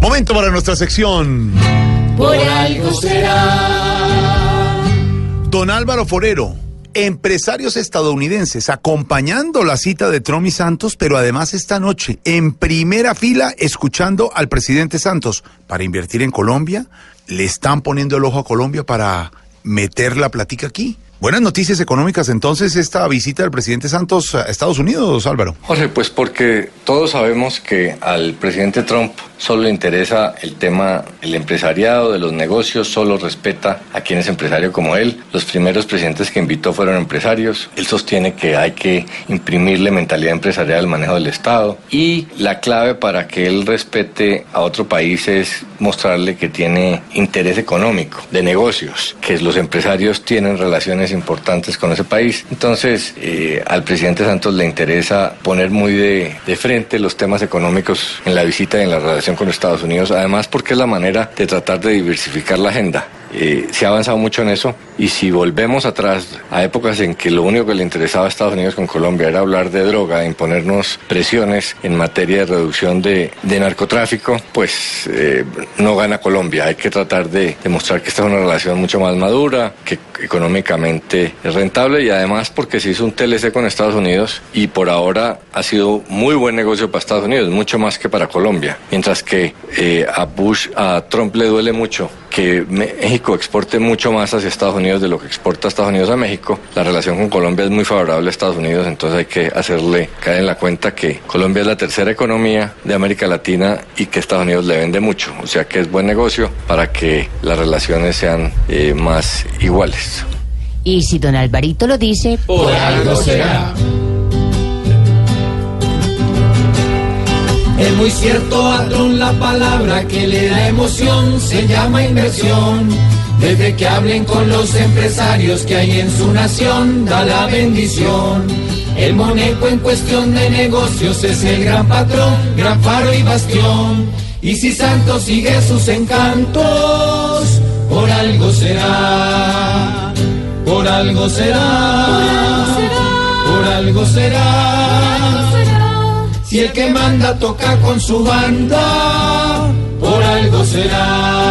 Momento para nuestra sección. Por algo será. Don Álvaro Forero, empresarios estadounidenses acompañando la cita de Trump y Santos, pero además esta noche en primera fila escuchando al presidente Santos para invertir en Colombia. Le están poniendo el ojo a Colombia para meter la platica aquí. Buenas noticias económicas entonces esta visita del presidente Santos a Estados Unidos, Álvaro. Jorge, pues porque todos sabemos que al presidente Trump solo le interesa el tema el empresariado de los negocios, solo respeta a quien es empresario como él. Los primeros presidentes que invitó fueron empresarios. Él sostiene que hay que imprimirle mentalidad empresarial al manejo del Estado y la clave para que él respete a otro país es mostrarle que tiene interés económico, de negocios, que los empresarios tienen relaciones importantes con ese país. Entonces, eh, al presidente Santos le interesa poner muy de, de frente los temas económicos en la visita y en la relación con Estados Unidos, además porque es la manera de tratar de diversificar la agenda. Eh, se ha avanzado mucho en eso y si volvemos atrás a épocas en que lo único que le interesaba a Estados Unidos con Colombia era hablar de droga, imponernos presiones en materia de reducción de, de narcotráfico, pues eh, no gana Colombia. Hay que tratar de demostrar que esta es una relación mucho más madura, que económicamente es rentable y además porque se hizo un TLC con Estados Unidos y por ahora ha sido muy buen negocio para Estados Unidos, mucho más que para Colombia. Mientras que eh, a Bush, a Trump le duele mucho que México exporte mucho más hacia Estados Unidos de lo que exporta Estados Unidos a México. La relación con Colombia es muy favorable a Estados Unidos, entonces hay que hacerle caer en la cuenta que Colombia es la tercera economía de América Latina y que Estados Unidos le vende mucho. O sea que es buen negocio para que las relaciones sean eh, más iguales. Y si don Alvarito lo dice, Por algo será. Muy cierto, patrón, la palabra que le da emoción se llama inversión. Desde que hablen con los empresarios que hay en su nación, da la bendición. El Moneco en cuestión de negocios es el gran patrón, gran faro y bastión. Y si Santos sigue sus encantos, por algo será, por algo será, por algo será. Si el que manda toca con su banda, por algo será.